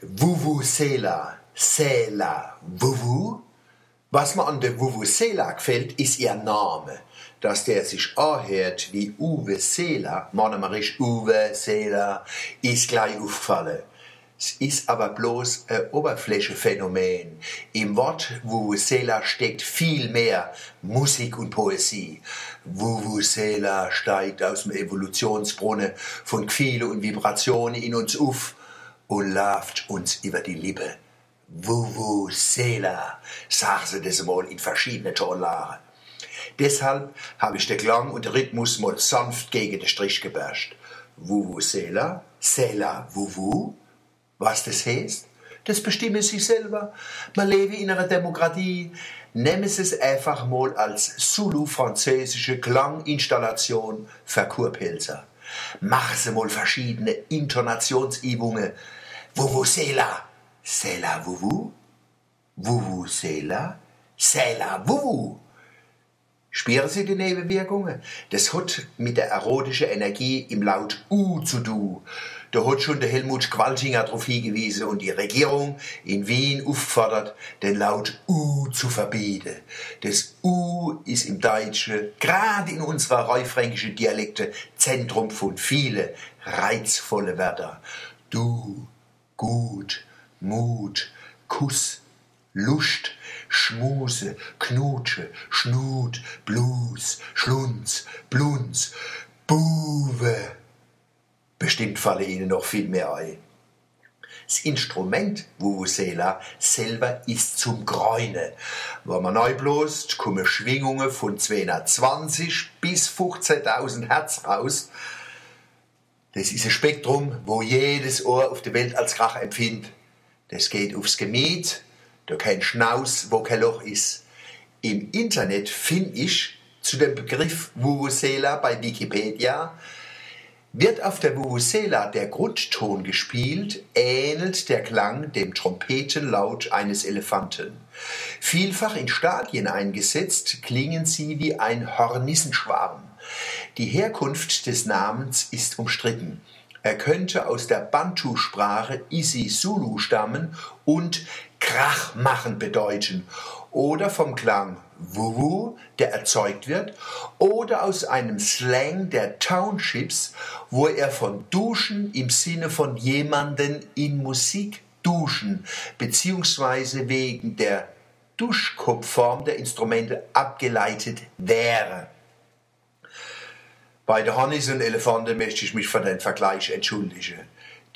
Vuvuzela, Sela, Vuvu. Was mir an der Vuvuzela gefällt, ist ihr Name. Dass der sich anhört wie Uwe Seela, Monomerisch Uwe Seela, ist gleich aufgefallen. Es ist aber bloß ein Oberflächephänomen. Im Wort Vuvuzela steckt viel mehr Musik und Poesie. Vuvuzela steigt aus dem Evolutionsbrunnen von Gefühle und Vibrationen in uns auf und läuft uns über die Lippe. Vuvuzela, sagen sie das mal in verschiedenen Tonlagen. Deshalb habe ich den Klang und den Rhythmus mal sanft gegen den Strich gebärscht. Vuvuzela, Sela, Vuvu, was das heißt, das bestimmen Sie selber. Man lebe in einer Demokratie. Nehmen Sie es einfach mal als Zulu-französische Klanginstallation für Kurpilzer. Machen Sie mal verschiedene Intonationsübungen. Wuvu Sela, Wuvu, Wuvu Sela, Wuvu. Spüren Sie die Nebenwirkungen? Das hat mit der erotischen Energie im Laut U zu tun. Da hat schon der Helmut Schwaltinger darauf hingewiesen und die Regierung in Wien aufgefordert, den Laut U zu verbieten. Das U ist im Deutschen, gerade in unserer reufränkischen Dialekte, Zentrum von vielen reizvolle Wörter. Du, gut, Mut, Kuss, Lust, Schmuse, Knutsche, Schnut, Blues, Schlunz, Blunz, Buwe. Bestimmt falle Ihnen noch viel mehr ein. Das Instrument Vuvuzela selber ist zum Gräunen. Wenn man neu bloßt, kommen Schwingungen von 220 bis 15.000 Hertz raus. Das ist ein Spektrum, wo jedes Ohr auf der Welt als Krach empfindet. Das geht aufs Gemüt, da kein Schnauz, wo kein Loch ist. Im Internet finde ich zu dem Begriff Vuvuzela bei Wikipedia wird auf der Vuvuzela der Grundton gespielt, ähnelt der Klang dem Trompetenlaut eines Elefanten. Vielfach in Stadien eingesetzt, klingen sie wie ein Hornissenschwarm. Die Herkunft des Namens ist umstritten. Er könnte aus der Bantu-Sprache Isi-Zulu stammen und Krach machen bedeuten oder vom Klang Wuwu, der erzeugt wird, oder aus einem Slang der Townships, wo er von Duschen im Sinne von jemanden in Musik duschen, beziehungsweise wegen der Duschkopfform der Instrumente abgeleitet wäre. Bei der Honis und Elefanten möchte ich mich für den Vergleich entschuldigen.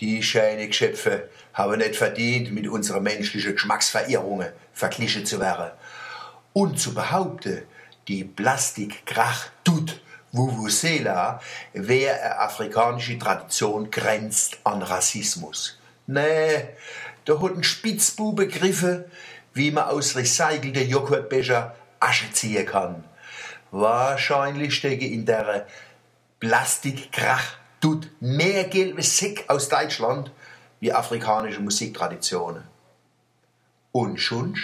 Die schönen Geschöpfe haben nicht verdient, mit unseren menschlichen Geschmacksverirrungen verglichen zu werden. Und zu behaupten, die Plastik krach tut Vuvuzela wäre eine afrikanische Tradition grenzt an Rassismus. Nee, da hat ein Spitzbub begriffen, wie man aus recycelten Joghurtbecher Asche ziehen kann. Wahrscheinlich stecke in der Plastikkrach tut mehr gelbe Sick aus Deutschland wie afrikanische Musiktraditionen. Und schon,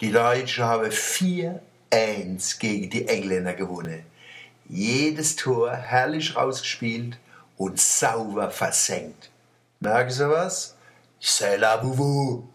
die Deutschen haben 4-1 gegen die Engländer gewonnen. Jedes Tor herrlich rausgespielt und sauber versenkt. Merken Sie was? C'est la boubou.